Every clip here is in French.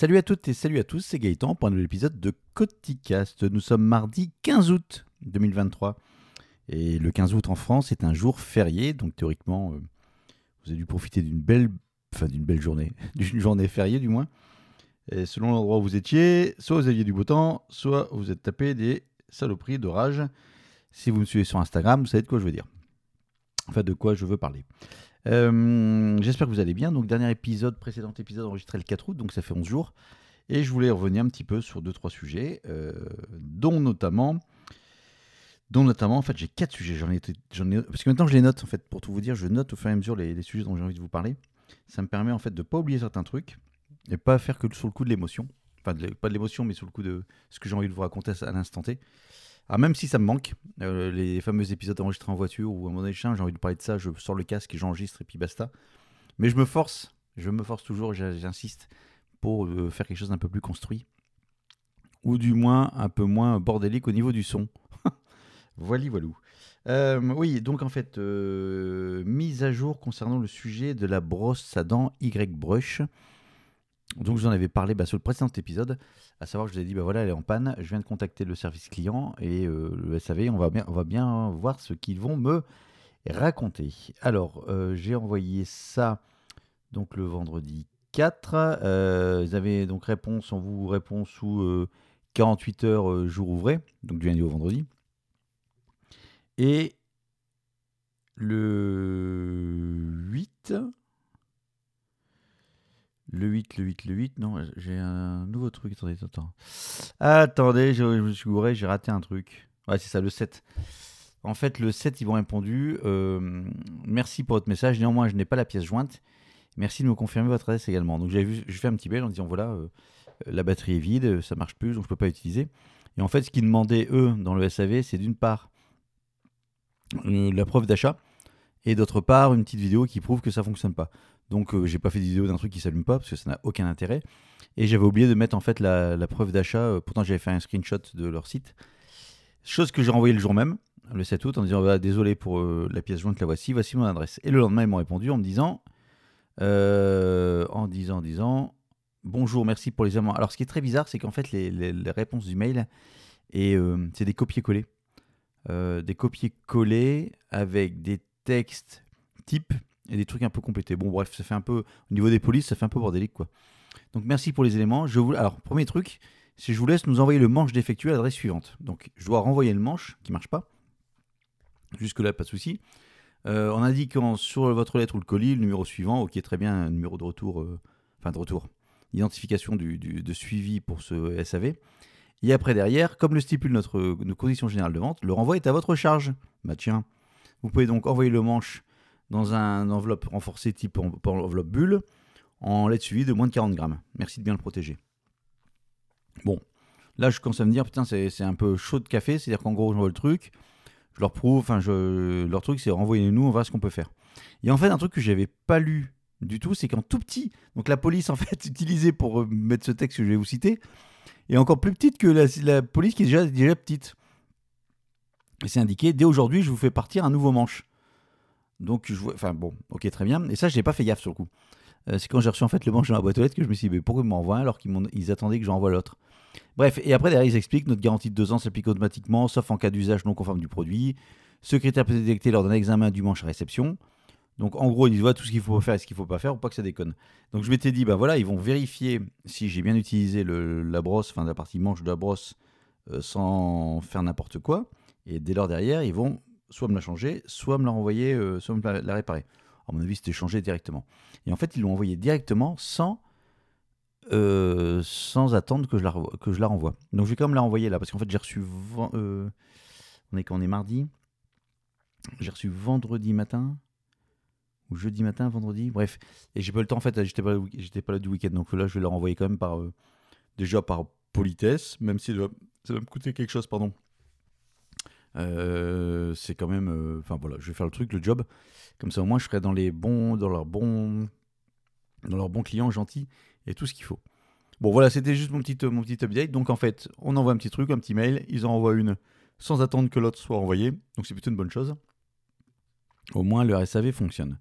Salut à toutes et salut à tous, c'est Gaëtan pour un nouvel épisode de Coticast. Nous sommes mardi 15 août 2023. Et le 15 août en France est un jour férié, donc théoriquement, euh, vous avez dû profiter d'une belle, enfin d'une belle journée, d'une journée fériée du moins. Et selon l'endroit où vous étiez, soit vous aviez du beau temps, soit vous êtes tapé des saloperies de rage. Si vous me suivez sur Instagram, vous savez de quoi je veux dire. Enfin, de quoi je veux parler. Euh, J'espère que vous allez bien. Donc, dernier épisode, précédent épisode enregistré le 4 août, donc ça fait 11 jours. Et je voulais revenir un petit peu sur deux trois sujets, euh, dont notamment, dont notamment, en fait, j'ai quatre sujets. J'en ai, parce que maintenant je les note, en fait, pour tout vous dire, je note au fur et à mesure les, sujets dont j'ai envie de vous parler. Ça me permet en fait de pas oublier certains trucs et pas faire que sur le coup de l'émotion. Enfin, pas de l'émotion, mais sur le coup de ce que j'ai envie de vous raconter à l'instant T. Alors même si ça me manque, euh, les fameux épisodes enregistrés en voiture ou à mon échin, j'ai envie de parler de ça, je sors le casque et j'enregistre et puis basta. Mais je me force, je me force toujours, j'insiste, pour euh, faire quelque chose d'un peu plus construit. Ou du moins un peu moins bordélique au niveau du son. Voili voilou. Euh, oui, donc en fait, mise à jour concernant le sujet de la brosse à dents Y-Brush. Donc je vous en avais parlé bah, sur le précédent épisode, à savoir que je vous ai dit, bah voilà, elle est en panne, je viens de contacter le service client et euh, le SAV, on va, bien, voir ce qu'ils vont me raconter. Alors, euh, j'ai envoyé ça donc le vendredi 4. Euh, vous avez donc réponse, on vous répond sous euh, 48 heures euh, jour ouvré, donc du lundi au vendredi. Et le 8, le 8, le 8, le 8, non, j'ai un nouveau truc. Attendez, attends. Attendez, je, me suis gouré, j'ai raté un truc. Ouais, c'est ça, le 7. En fait, le 7, ils m'ont répondu euh, Merci pour votre message. Néanmoins, je n'ai pas la pièce jointe. Merci de me confirmer votre adresse également. Donc, j'avais vu, un petit mail en disant Voilà, euh, la batterie est vide, ça marche plus, donc je peux pas utiliser. Et en fait, ce qu'ils demandaient, eux, dans le SAV, c'est d'une part euh, la preuve d'achat et d'autre part une petite vidéo qui prouve que ça fonctionne pas. Donc euh, j'ai pas fait de vidéo d'un truc qui s'allume pas parce que ça n'a aucun intérêt. Et j'avais oublié de mettre en fait la, preuve d'achat. euh, pourtant j'avais fait un screenshot de leur site. Chose que j'ai renvoyé le jour même, le 7 août, en disant bah, désolé pour euh, la pièce jointe, la voici, voici mon adresse. Et le lendemain ils m'ont répondu en me disant, euh, en disant, en disant, bonjour, merci pour les amants. Alors ce qui est très bizarre, c'est qu'en fait les, réponses du mail c'est des copier-coller. Des copier-coller avec des textes types et des trucs un peu complétés. Bon, bref, ça fait un peu, au niveau des polices, ça fait un peu bordélique, quoi. Donc, merci pour les éléments. Je vous... Alors, premier truc, c'est je vous laisse nous envoyer le manche défectué à l'adresse suivante. Donc, je dois renvoyer le manche qui marche pas. Jusque-là, pas de souci. Euh, en indiquant sur votre lettre ou le colis le numéro suivant, ok, très bien, numéro de retour, euh, enfin de retour, identification du- de suivi pour ce SAV. Et après, derrière, comme le stipule notre, nos conditions générales de vente, le renvoi est à votre charge. Bah tiens, vous pouvez donc envoyer le manche dans un enveloppe renforcée type en- en enveloppe bulle en lettre suivie de moins de 40 grammes. Merci de bien le protéger. Bon, là je commence à me dire, putain, c'est un peu chaud de café, c'est-à-dire qu'en gros, j'envoie le truc, je leur prouve, enfin, je, leur truc, c'est renvoyez-nous, on verra ce qu'on peut faire. Et en fait, un truc que j'avais pas lu du tout, c'est qu'en tout petit, donc la police en fait utilisée pour euh, mettre ce texte que je vais vous citer, est encore plus petite que la, police qui est déjà petite. Et c'est indiqué, dès aujourd'hui, je vous fais partir un nouveau manche. Donc, je vois, enfin bon, ok, très bien. Et ça, je n'ai pas fait gaffe sur le coup. Euh, c'est quand j'ai reçu en fait le manche dans la boîte aux lettres que je me suis dit, mais pourquoi ils m'envoient alors qu'ils attendaient que j'envoie l'autre? Bref, et après, derrière, ils expliquent notre garantie de deux ans s'applique automatiquement, sauf en cas d'usage non conforme du produit. Ce critère peut être détecté lors d'un examen du manche à réception. Donc, en gros, ils disent voilà tout ce qu'il faut faire et ce qu'il ne faut pas faire pour pas que ça déconne. Donc, je m'étais dit, bah voilà, ils vont vérifier si j'ai bien utilisé le- la brosse, enfin la partie manche de la brosse, euh, sans faire n'importe quoi. Et dès lors, derrière, ils vont soit me la changer, soit me la renvoyer, euh, soit me la, réparer. À mon avis, c'était changé directement. Et en fait, ils l'ont envoyé directement sans, euh, sans attendre que je, la, que je la renvoie. Donc, je vais quand même la renvoyer là, parce qu'en fait, j'ai reçu. euh, on est quand on est mardi? J'ai reçu vendredi matin. Ou jeudi matin, vendredi, bref. Et j'ai pas le temps, en fait, j'étais pas, j'étais pas là du week-end. Donc là, je vais la renvoyer quand même par. déjà par politesse, même si ça va me coûter quelque chose, pardon. Euh, c'est quand même. euh, Enfin voilà, je vais faire le truc, le job. Comme ça, au moins, je serai dans les bons, dans leurs bons, dans leurs bons clients gentils et tout ce qu'il faut. Bon, voilà, c'était juste mon petit, mon petit update. Donc, en fait, on envoie un petit truc, un petit mail. Ils en envoient une sans attendre que l'autre soit envoyé. Donc, c'est plutôt une bonne chose. Au moins, le SAV fonctionne.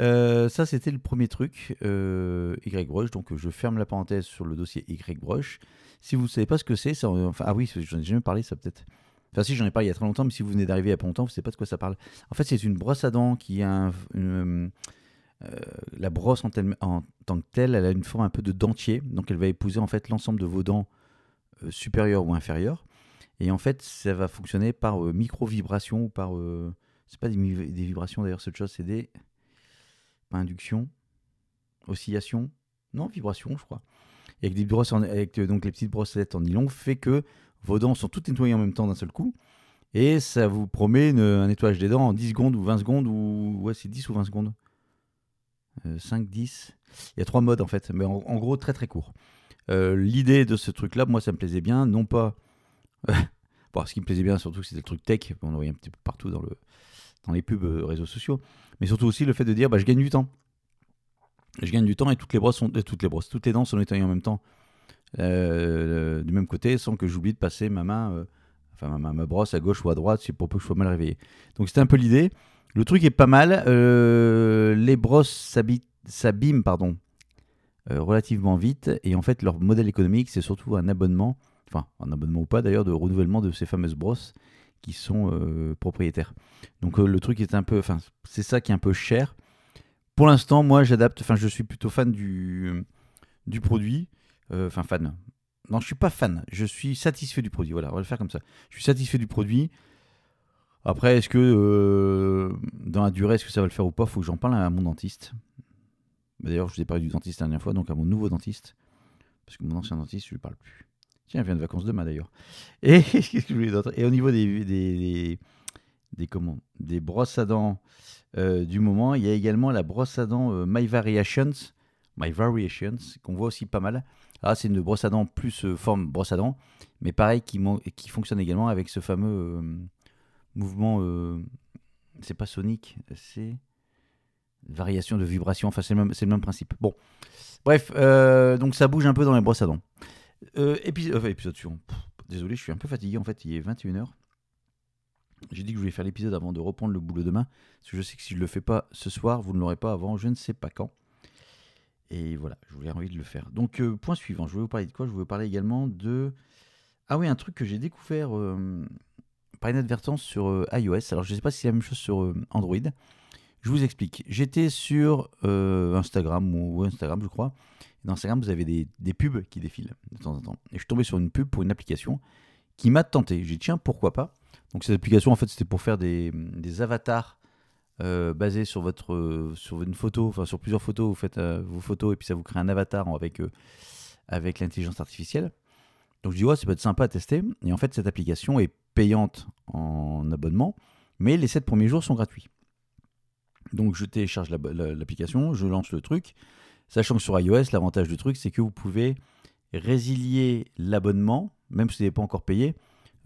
Euh, ça, c'était le premier truc, euh, YBrush. Donc, je ferme la parenthèse sur le dossier YBrush. Si vous ne savez pas ce que c'est, enfin, ah oui, j'en ai jamais parlé, ça peut-être. Enfin, si, j'en ai parlé il y a très longtemps, mais si vous venez d'arriver il y a pas longtemps, vous ne savez pas de quoi ça parle. En fait, c'est une brosse à dents qui a une, euh, la brosse en, tant que telle, elle a une forme un peu de dentier. Donc, elle va épouser en fait l'ensemble de vos dents supérieures ou inférieures. Et en fait, ça va fonctionner par micro-vibration ou par. c'est pas des, vibrations d'ailleurs, cette chose, c'est des pas induction, oscillation, non, vibration, je crois. Et avec des brosses avec euh, donc les petites brossettes en nylon fait que vos dents sont toutes nettoyées en même temps d'un seul coup. Et ça vous promet un nettoyage des dents en 10 secondes ou 20 secondes ou ouais, c'est 10 ou 20 secondes. 5, euh, 10. Il y a trois modes en fait, mais en, gros très très court. Euh, l'idée de ce truc-là, moi ça me plaisait bien, non pas. bon, ce qui me plaisait bien surtout, c'était le truc tech, on le voyait un petit peu partout dans, le, dans les pubs réseaux sociaux mais surtout aussi le fait de dire bah, je gagne du temps. Je gagne du temps et toutes les brosses sont euh, toutes les brosses, toutes les dents sont nettoyées en même temps euh, du même côté sans que j'oublie de passer ma main, euh, enfin ma, brosse à gauche ou à droite si pour peu que je sois mal réveillé. Donc c'était un peu l'idée. Le truc est pas mal. les brosses s'abîment pardon relativement vite et en fait leur modèle économique c'est surtout un abonnement, enfin un abonnement ou pas d'ailleurs de renouvellement de ces fameuses brosses qui sont euh, propriétaires. Donc euh, le truc est un peu, enfin c'est ça qui est un peu cher. Pour l'instant, moi j'adapte, enfin je suis plutôt fan du, du produit, euh, enfin fan. Non, je suis pas fan, je suis satisfait du produit. Voilà, on va le faire comme ça. Je suis satisfait du produit. Après, est-ce que dans la durée, est-ce que ça va le faire ou pas? Il Faut que j'en parle à mon dentiste. D'ailleurs, je vous ai parlé du dentiste la dernière fois, donc à mon nouveau dentiste. Parce que mon ancien dentiste, je ne lui parle plus. Tiens, elle vient de vacances demain d'ailleurs. Et au niveau des, des, des, comment, des brosses à dents euh, du moment, il y a également la brosse à dents euh, My Variations, My Variations, qu'on voit aussi pas mal. Ah, c'est une brosse à dents plus euh, forme brosse à dents, mais pareil qui, qui fonctionne également avec ce fameux mouvement. c'est pas sonique, c'est variation de vibration. Enfin, c'est le, même principe. Bon, bref, donc ça bouge un peu dans les brosses à dents. Euh, épisode, suivant. désolé, je suis un peu fatigué. En fait, il est 21h. J'ai dit que je voulais faire l'épisode avant de reprendre le boulot demain. Parce que je sais que si je le fais pas ce soir, vous ne l'aurez pas avant je ne sais pas quand. Et voilà, je voulais envie de le faire. Donc, euh, point suivant. Je voulais vous parler de quoi? Je voulais vous parler également de. Ah oui, un truc que j'ai découvert euh, par inadvertance sur iOS. Alors, je ne sais pas si c'est la même chose sur Android. Je vous explique. J'étais sur Instagram ou Instagram, je crois. Dans Instagram, vous avez des, pubs qui défilent de temps en temps. Et je suis tombé sur une pub pour une application qui m'a tenté. J'ai dit, tiens, pourquoi pas? Donc, cette application, en fait, c'était pour faire des, avatars euh, basés sur, votre, sur une photo, enfin, sur plusieurs photos. Vous faites euh, vos photos et puis ça vous crée un avatar avec, euh, avec l'intelligence artificielle. Donc, je dis, ouais, ça peut être sympa à tester. Et en fait, cette application est payante en abonnement, mais les 7 premiers jours sont gratuits. Donc, je télécharge l'application, je lance le truc. Sachant que sur iOS, l'avantage du truc, c'est que vous pouvez résilier l'abonnement, même si vous n'avez pas encore payé,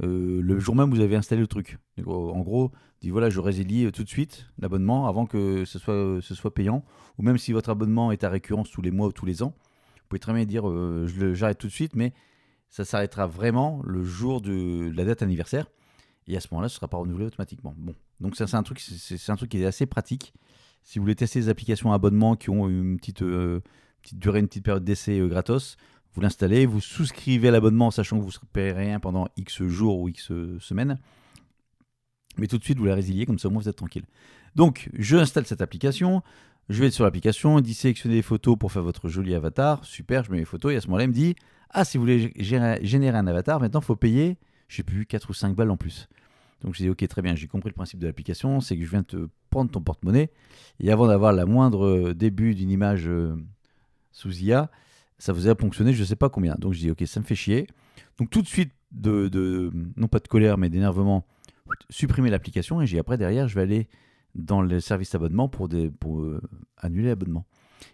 euh, le jour même vous avez installé le truc. En gros, dit voilà, je résilie euh, tout de suite l'abonnement avant que ce soit, euh, ce soit payant. Ou même si votre abonnement est à récurrence tous les mois ou tous les ans, vous pouvez très bien dire j'arrête tout de suite, mais ça s'arrêtera vraiment le jour de la date anniversaire. Et à ce moment-là, ce ne sera pas renouvelé automatiquement. Bon, donc ça c'est un truc, c'est un truc qui est assez pratique. Si vous voulez tester des applications abonnement qui ont une petite, euh, petite durée, une petite période d'essai euh, gratos, vous l'installez, vous souscrivez à l'abonnement sachant que vous ne payerez rien pendant X jours ou X semaines. Mais tout de suite, vous la résiliez, comme ça au moins vous êtes tranquille. Donc, je installe cette application, je vais sur l'application, il dit sélectionnez des photos pour faire votre joli avatar. Super, je mets mes photos et à ce moment-là, il me dit Ah, si vous voulez générer un avatar, maintenant il faut payer, je sais plus, 4 ou 5 balles en plus. Donc je dis ok très bien, j'ai compris le principe de l'application, c'est que je viens te prendre ton porte-monnaie et avant d'avoir la moindre euh, début d'une image euh, sous IA, ça faisait ponctionner je ne sais pas combien. Donc je dis ok ça me fait chier. Donc tout de suite non pas de colère mais d'énervement, supprimer l'application et j'ai après derrière je vais aller dans le service abonnement pour euh, annuler l'abonnement.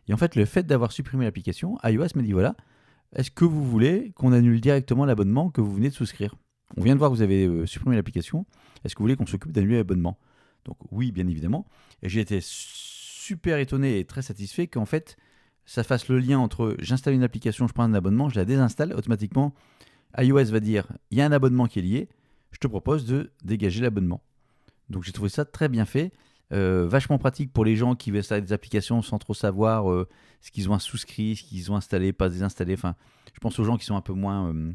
Et en fait le fait d'avoir supprimé l'application, iOS me dit voilà, est-ce que vous voulez qu'on annule directement l'abonnement que vous venez de souscrire? On vient de voir que vous avez euh, supprimé l'application. Est-ce que vous voulez qu'on s'occupe d'annuler l'abonnement? Donc oui, bien évidemment. Et j'ai été super étonné et très satisfait qu'en fait, ça fasse le lien entre j'installe une application, je prends un abonnement, je la désinstalle automatiquement. iOS va dire il y a un abonnement qui est lié, je te propose de dégager l'abonnement. Donc j'ai trouvé ça très bien fait. Euh, vachement pratique pour les gens qui veulent installer des applications sans trop savoir euh, ce qu'ils ont souscrit, ce qu'ils ont installé, pas désinstallé. Enfin, je pense aux gens qui sont un peu moins, euh,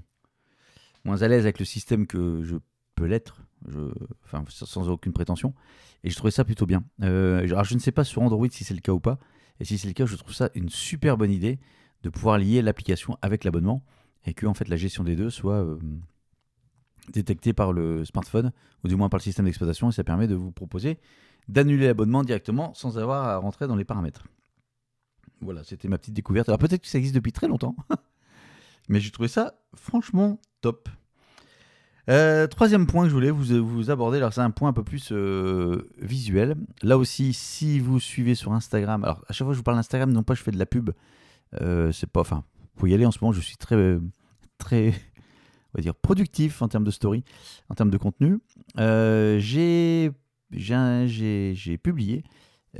moins à l'aise avec le système que je peux l'être, enfin, sans aucune prétention. Et je trouvais ça plutôt bien. alors, je ne sais pas sur Android si c'est le cas ou pas. Et si c'est le cas, je trouve ça une super bonne idée de pouvoir lier l'application avec l'abonnement et que en fait la gestion des deux soit détectée par le smartphone ou du moins par le système d'exploitation et ça permet de vous proposer d'annuler l'abonnement directement sans avoir à rentrer dans les paramètres. Voilà, c'était ma petite découverte. Alors peut-être que ça existe depuis très longtemps, mais j'ai trouvé ça franchement top. Euh, troisième point que je voulais vous, aborder, alors c'est un point un peu plus euh, visuel. Là aussi, si vous suivez sur Instagram, alors à chaque fois que je vous parle d'Instagram, non pas je fais de la pub, euh, c'est pas, enfin, faut y aller en ce moment. Je suis très, très, on va dire productif en termes de story, en termes de contenu. j'ai j'ai publié,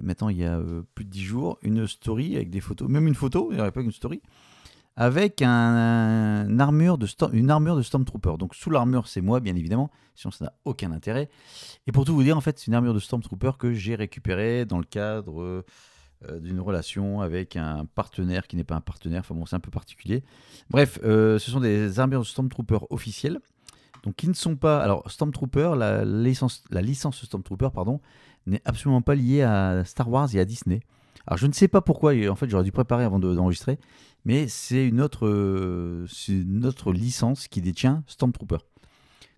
maintenant il y a euh, plus de 10 jours, une story avec des photos, même une photo, il n'y aurait pas une story, avec un, armure de une armure de Stormtrooper. Donc sous l'armure, c'est moi, bien évidemment, sinon ça n'a aucun intérêt. Et pour tout vous dire, en fait, c'est une armure de Stormtrooper que j'ai récupérée dans le cadre euh, d'une relation avec un partenaire qui n'est pas un partenaire. Enfin bon, c'est un peu particulier. Bref, euh, ce sont des armures de Stormtrooper officielles donc qui ne sont pas. Alors Stormtrooper, la licence, la licence Stormtrooper, pardon, n'est absolument pas liée à Star Wars et à Disney. Alors je ne sais pas pourquoi, en fait j'aurais dû préparer avant d'enregistrer, mais c'est une, autre, licence qui détient Stormtrooper.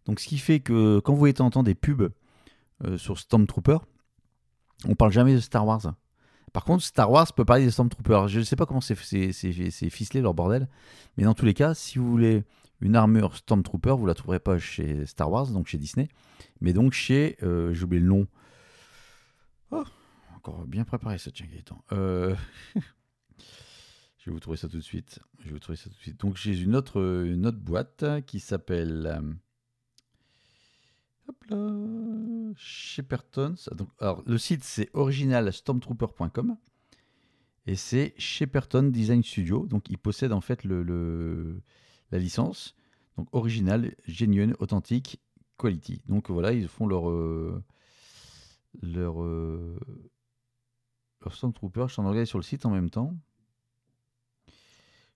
Donc ce qui fait que quand vous entendre des pubs euh, sur Stormtrooper, on parle jamais de Star Wars. Par contre, Star Wars peut parler des Stormtroopers. Je ne sais pas comment c'est ficelé leur bordel, mais dans tous les cas, si vous voulez une armure Stormtrooper, vous la trouverez pas chez Star Wars, donc chez Disney, mais donc chez, euh, j'ai oublié le nom. Oh, bien préparé ça, tiens Gaëtan. Euh, je vais vous trouver ça tout de suite. Je vais vous trouver ça tout de suite. Donc j'ai une autre, boîte qui s'appelle euh, hop. Donc, alors le site c'est originalstormtrooper.com et c'est Shepperton Design Studio. Donc ils possèdent en fait le la licence. Donc original, genuine, authentique, quality. Donc voilà, ils font leur leur euh, leur Stormtrooper. Je suis en regardant sur le site en même temps.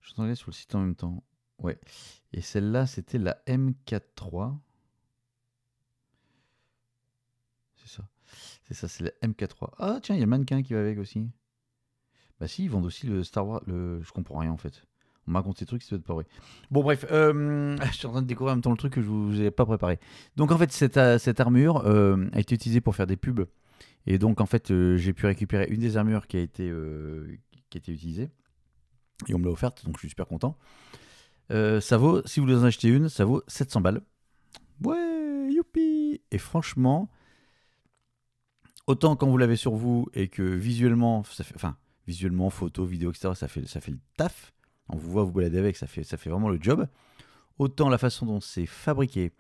Je suis en regardant sur le site en même temps. Ouais. Et celle-là, c'était la M43. C'est ça. C'est ça, c'est la M43. Ah tiens, il y a le mannequin qui va avec aussi. Bah si, ils vendent aussi le Star Wars. Le... Je comprends rien en fait. On m'a raconté des trucs, ça doit être pas vrai. Bon, bref, euh, je suis en train de découvrir en même temps le truc que je vous ai pas préparé. Donc, en fait, cette, euh, cette armure euh, a été utilisée pour faire des pubs. Et donc, en fait, j'ai pu récupérer une des armures qui a été, qui a été utilisée. Et on me l'a offerte, donc je suis super content. ça vaut, si vous en acheter une, ça vaut 700 balles. Ouais, youpi Et franchement, autant quand vous l'avez sur vous et que visuellement, enfin, visuellement, photo, vidéo, etc., ça fait, ça fait le taf on vous voit vous balader avec, ça fait, ça fait vraiment le job. Autant la façon dont c'est fabriqué,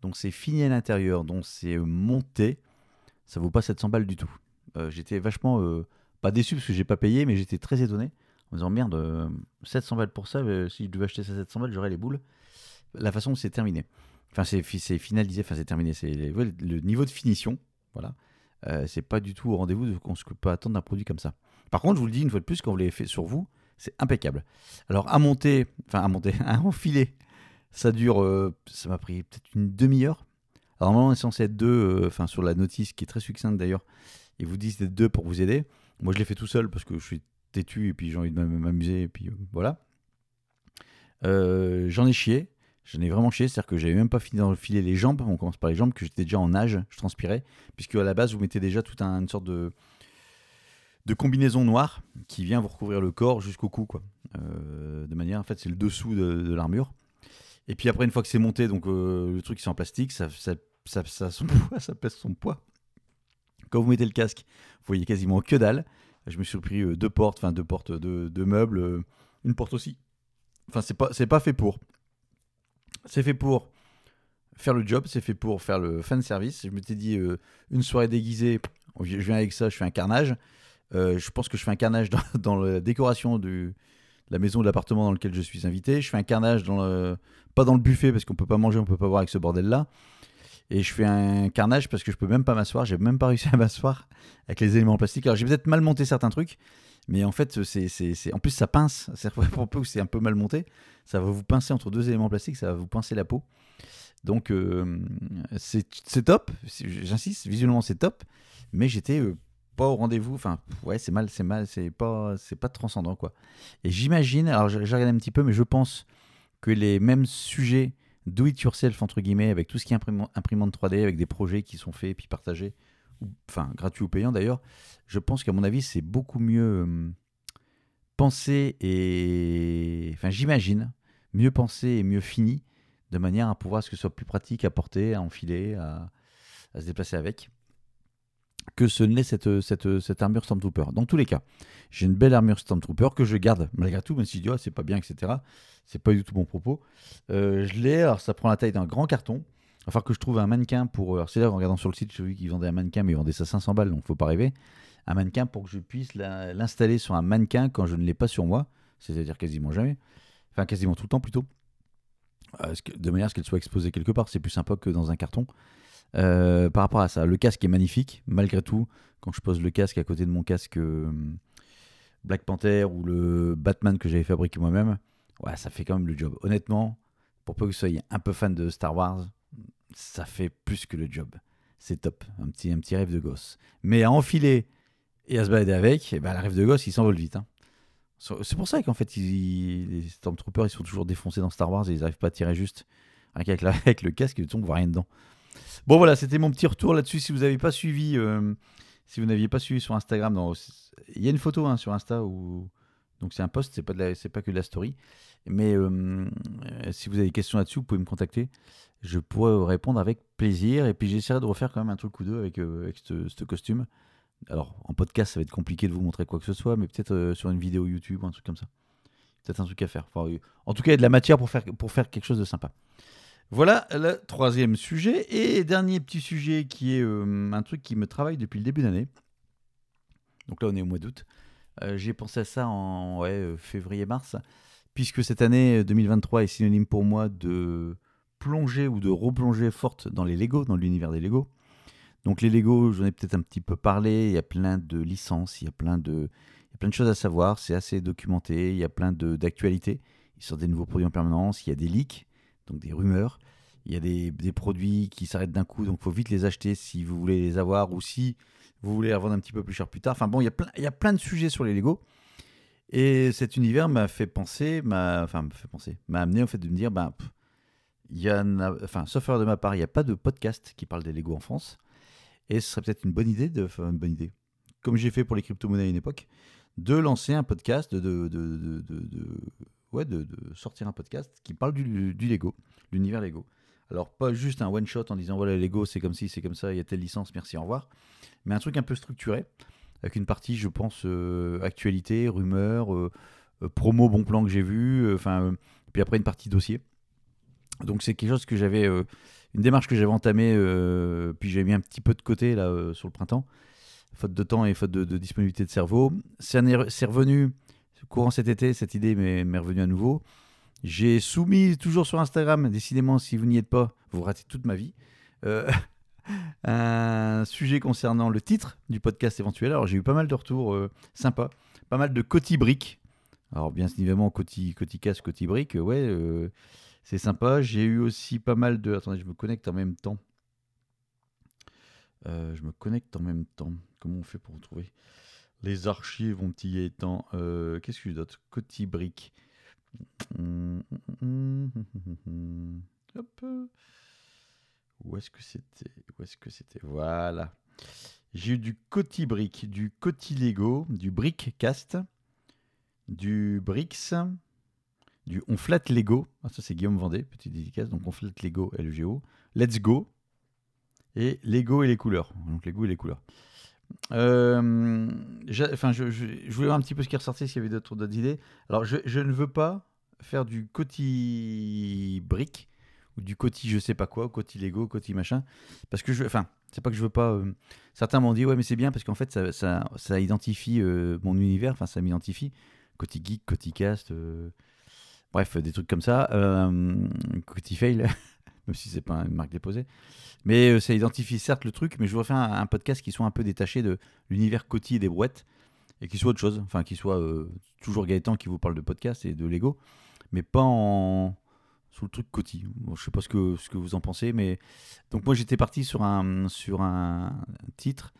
dont c'est fini à l'intérieur, dont c'est euh, monté, ça vaut pas 700 balles du tout. Euh, j'étais vachement euh, pas déçu parce que j'ai pas payé, mais j'étais très étonné en me disant merde, 700 balles pour ça, si je devais acheter ça 700 balles, j'aurais les boules. La façon dont c'est terminé, enfin c'est finalisé, enfin c'est terminé, c'est le niveau de finition, voilà. c'est pas du tout au rendez-vous de ce qu'on peut attendre d'un produit comme ça. Par contre, je vous le dis une fois de plus, quand vous l'avez fait sur vous, c'est impeccable. Alors à monter, enfin à monter, à enfiler, ça dure, euh, ça m'a pris peut-être une demi-heure. Alors normalement on est censé être deux, euh, enfin sur la notice qui est très succincte d'ailleurs, ils vous disent d'être deux pour vous aider. Moi je l'ai fait tout seul parce que je suis têtu et puis j'ai envie de m'amuser et puis euh, voilà. J'en ai chié, j'en ai vraiment chié, c'est-à-dire que j'avais même pas fini d'enfiler les jambes, on commence par les jambes, que j'étais déjà en nage, je transpirais, puisque à la base vous mettez déjà toute une sorte de combinaison noire qui vient vous recouvrir le corps jusqu'au cou, quoi. Euh, de manière, en fait, c'est le dessous de, l'armure. Et puis après, une fois que c'est monté, donc euh, le truc c'est en plastique, ça, ça, ça, son poids, ça pèse son poids. Quand vous mettez le casque, vous voyez quasiment que dalle. Je me suis pris euh, deux portes, enfin deux portes de, meubles, une porte aussi. Enfin, c'est pas, c'est pas fait pour. C'est fait pour faire le job, c'est fait pour faire le fan service. Je m'étais dit une soirée déguisée, je viens avec ça, je fais un carnage. Euh, je pense que je fais un carnage dans, la décoration de la maison ou l'appartement dans lequel je suis invité. Je fais un carnage dans le, pas dans le buffet parce qu'on peut pas manger, on peut pas boire avec ce bordel là. Et je fais un carnage parce que je peux même pas m'asseoir. J'ai même pas réussi à m'asseoir avec les éléments en plastique. Alors j'ai peut-être mal monté certains trucs, mais en fait, c'est, en plus ça pince. C'est peu c'est un peu mal monté, ça va vous pincer entre deux éléments plastiques, ça va vous pincer la peau. Donc euh, c'est, top. J'insiste, visuellement c'est top, mais j'étais euh, pas au rendez-vous. Enfin, ouais, c'est mal, c'est mal, c'est pas, c'est pas transcendant quoi. Et j'imagine, alors j'ai regardé un petit peu, mais je pense que les mêmes sujets do it yourself entre guillemets avec tout ce qui est imprimante 3D avec des projets qui sont faits puis partagés enfin gratuits ou payants d'ailleurs je pense qu'à mon avis c'est beaucoup mieux hum, pensé et enfin j'imagine mieux pensé et mieux fini de manière à pouvoir ce que ce soit plus pratique à porter à enfiler à se déplacer avec que ce n'est cette, cette, cette armure Stormtrooper. Dans tous les cas, j'ai une belle armure Stormtrooper que je garde malgré tout, même si je dis oh, c'est pas bien, etc. C'est pas du tout mon propos. Euh, je l'ai, alors ça prend la taille d'un grand carton. Il va falloir que je trouve un mannequin pour. C'est là, en regardant sur le site, j'ai vu qu'ils vendaient un mannequin, mais ils vendaient ça 500 balles, donc faut pas rêver. Un mannequin pour que je puisse l'installer sur un mannequin quand je ne l'ai pas sur moi, c'est-à-dire quasiment jamais. Enfin, quasiment tout le temps plutôt. Euh, de manière à ce qu'elle soit exposée quelque part, c'est plus sympa que dans un carton. Euh, par rapport à ça, le casque est magnifique, malgré tout. Quand je pose le casque à côté de mon casque euh, Black Panther ou le Batman que j'avais fabriqué moi-même, ouais, ça fait quand même le job. Honnêtement, pour peu que vous soyez un peu fan de Star Wars, ça fait plus que le job. C'est top, un petit, un petit rêve de gosse. Mais à enfiler et à se balader avec, et eh ben, le rêve de gosse, il s'envole vite. Hein. C'est pour ça qu'en fait, les Stormtroopers, ils sont toujours défoncés dans Star Wars et ils n'arrivent pas à tirer juste. Avec, avec le casque, ils ne voit rien dedans. Bon voilà, c'était mon petit retour là-dessus. Si vous n'avez pas suivi, euh, si vous n'aviez pas suivi sur Instagram, il y a une photo hein, sur Insta où donc c'est un post, c'est pas c'est pas que de la story. Mais euh, si vous avez des questions là-dessus, vous pouvez me contacter. Je pourrais répondre avec plaisir. Et puis j'essaierai de refaire quand même un truc ou deux avec, euh, avec ce, costume. Alors en podcast, ça va être compliqué de vous montrer quoi que ce soit, mais peut-être sur une vidéo YouTube ou un truc comme ça. Peut-être un truc à faire. en tout cas, il y a de la matière pour faire, pour faire quelque chose de sympa. Voilà le troisième sujet. Et dernier petit sujet qui est euh, un truc qui me travaille depuis le début d'année. Donc là, on est au mois d'août. Euh, j'ai pensé à ça en euh, février-mars, puisque cette année 2023 est synonyme pour moi de plonger ou de replonger forte dans les Lego, dans l'univers des Lego. Donc les Lego, j'en ai peut-être un petit peu parlé, il y a plein de licences, il y a plein de, il y a plein de choses à savoir, c'est assez documenté, il y a plein d'actualités. Ils sortent des nouveaux produits en permanence, il y a des leaks, donc des rumeurs. Il y a des, produits qui s'arrêtent d'un coup, donc il faut vite les acheter si vous voulez les avoir ou si vous voulez les revendre un petit peu plus cher plus tard. Enfin bon, il y a plein, il y a plein de sujets sur les Lego. Et cet univers m'a fait penser, m'a, enfin, m'a fait penser, m'a amené au fait de me dire, ben, il y en a, enfin, sauf de ma part, il n'y a pas de podcast qui parle des Lego en France. Et ce serait peut-être une bonne idée de, une bonne idée, comme j'ai fait pour les crypto-monnaies à une époque, de lancer un podcast, de, de, de de, sortir un podcast qui parle du, du Lego, l'univers Lego. Alors, pas juste un one-shot en disant voilà, Lego, c'est comme ci, c'est comme ça, il y a telle licence, merci, au revoir. Mais un truc un peu structuré, avec une partie, je pense, euh, actualité, rumeurs, euh, euh, promo, bon plan que j'ai vu, enfin, puis après une partie dossier. Donc, c'est quelque chose que j'avais, une démarche que j'avais entamée, puis j'ai mis un petit peu de côté là sur le printemps, faute de temps et faute de, de disponibilité de cerveau. C'est revenu courant cet été, cette idée m'est revenue à nouveau. J'ai soumis toujours sur Instagram, décidément, si vous n'y êtes pas, vous ratez toute ma vie, euh, un sujet concernant le titre du podcast éventuel. Alors j'ai eu pas mal de retours euh, sympas, pas mal de cotis briques. Alors bien évidemment, cotis, casse, cotis briques, ouais, euh, c'est sympa. J'ai eu aussi pas mal de... Attendez, je me connecte en même temps. je me connecte en même temps. Comment on fait pour retrouver les archives, mon petit étant Qu'est-ce que je d'autre? Cotis briques. Hop. Où est-ce que c'était? Voilà. J'ai eu du Coty-Brick, du Coty-Lego, du Brick-Cast, du Brix, du On Lego. Ah, ça, c'est Guillaume Vendée, petite dédicace. Donc, On Lego, LGO. Let's Go. Et Lego et les couleurs. Donc, Lego et les couleurs. Euh, enfin, je, voulais voir un petit peu ce qui ressortait, s'il y avait d'autres idées. Alors, je, ne veux pas faire du coti brique ou du coti je sais pas quoi, coti Lego, coti machin, parce que je, enfin, c'est pas que je veux pas. Euh, certains m'ont dit ouais, mais c'est bien parce qu'en fait ça, identifie euh, mon univers, enfin ça m'identifie. Coti geek, coti cast, bref, des trucs comme ça. coti fail, même si c'est pas une marque déposée. Mais euh, ça identifie certes le truc, mais je voudrais faire un, podcast qui soit un peu détaché de l'univers Coty et des brouettes, et qui soit autre chose, enfin qui soit euh, toujours Gaëtan qui vous parle de podcast et de Lego, mais pas en sous le truc Coty. Bon, je sais pas ce que, ce que vous en pensez, mais donc moi j'étais parti sur un, sur un titre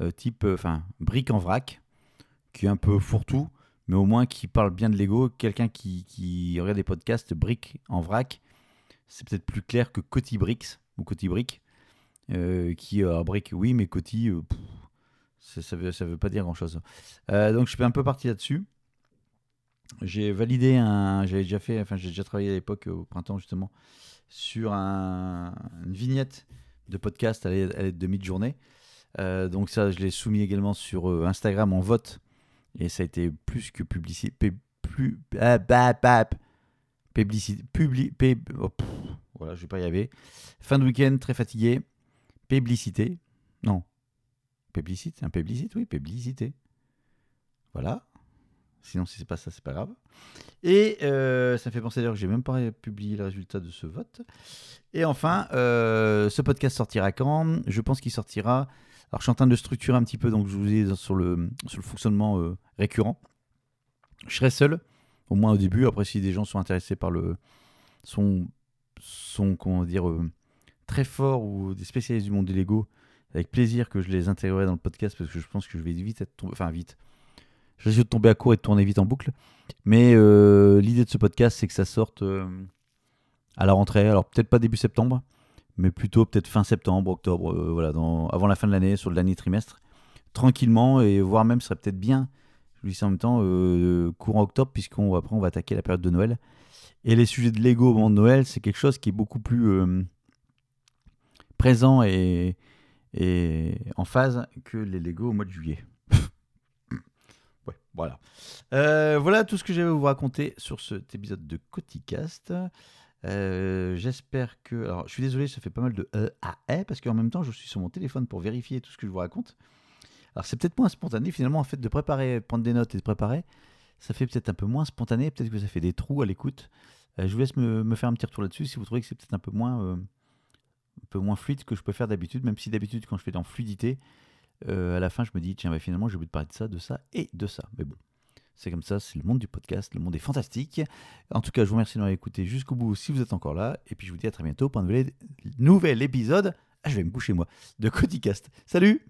euh, type, enfin, brique en vrac, qui est un peu fourre-tout, mais au moins qui parle bien de Lego. Quelqu'un qui, qui regarde des podcasts brique en vrac, c'est peut-être plus clair que Coty Bricks ou Coty Brick, euh, qui euh, brique, oui, mais Coty, euh, ça, ça veut, pas dire grand-chose. Euh, donc je suis un peu parti là-dessus. J'ai validé un, j'avais déjà fait, enfin j'ai déjà travaillé à l'époque au printemps justement sur un- une vignette de podcast à l'aide de mid-journée. Donc ça, je l'ai soumis également sur Instagram en vote et ça a été plus que publicité, plus, ah, bah, bah, publicité, publi, oh, voilà, je vais pas y arriver. Fin de week-end, très fatigué, publicité, non, publicité, un publicité, oui, publicité. Voilà. Sinon, si c'est pas ça, c'est pas grave. Et euh, ça me fait penser d'ailleurs que j'ai même pas publié le résultat de ce vote. Et enfin, euh, ce podcast sortira quand? Je pense qu'il sortira. Alors, je suis en train de le structurer un petit peu, donc je vous ai sur le, sur le fonctionnement euh, récurrent. Je serai seul, au moins au début. Après, si des gens sont intéressés par le. sont, sont comment dire, euh, très forts ou des spécialistes du monde des Lego, avec plaisir que je les intégrerai dans le podcast parce que je pense que je vais vite être tombé. Enfin, vite. Je risque de tomber à court et de tourner vite en boucle. Mais euh, l'idée de ce podcast, c'est que ça sorte euh, à la rentrée. Alors peut-être pas début septembre, mais plutôt peut-être fin septembre, octobre, voilà, avant la fin de l'année, sur le dernier trimestre, tranquillement, et voire même ce serait peut-être bien, je vous dis en même temps, euh, courant octobre, puisqu'on après on va attaquer la période de Noël. Et les sujets de Lego au moment de Noël, c'est quelque chose qui est beaucoup plus euh, présent et, en phase que les Lego au mois de juillet. ouais, voilà. Euh, voilà tout ce que j'avais à vous raconter sur cet épisode de Coticast. J'espère que. Alors, je suis désolé, ça fait pas mal de E à E parce qu'en même temps, je suis sur mon téléphone pour vérifier tout ce que je vous raconte. Alors, c'est peut-être moins spontané finalement, en fait, de préparer, prendre des notes et de préparer. Ça fait peut-être un peu moins spontané, peut-être que ça fait des trous à l'écoute. Euh, je vous laisse me, faire un petit retour là-dessus si vous trouvez que c'est peut-être un peu moins. euh, un peu moins fluide que je peux faire d'habitude, même si d'habitude, quand je fais dans fluidité, euh, à la fin, je me dis, tiens, bah, finalement, j'ai oublié de parler de ça, de ça et de ça. Mais bon, c'est comme ça, c'est le monde du podcast, le monde est fantastique. En tout cas, je vous remercie d'avoir écouté jusqu'au bout si vous êtes encore là. Et puis, je vous dis à très bientôt pour un nouvel, épisode. Ah, je vais me boucher, moi, de Coticast. Salut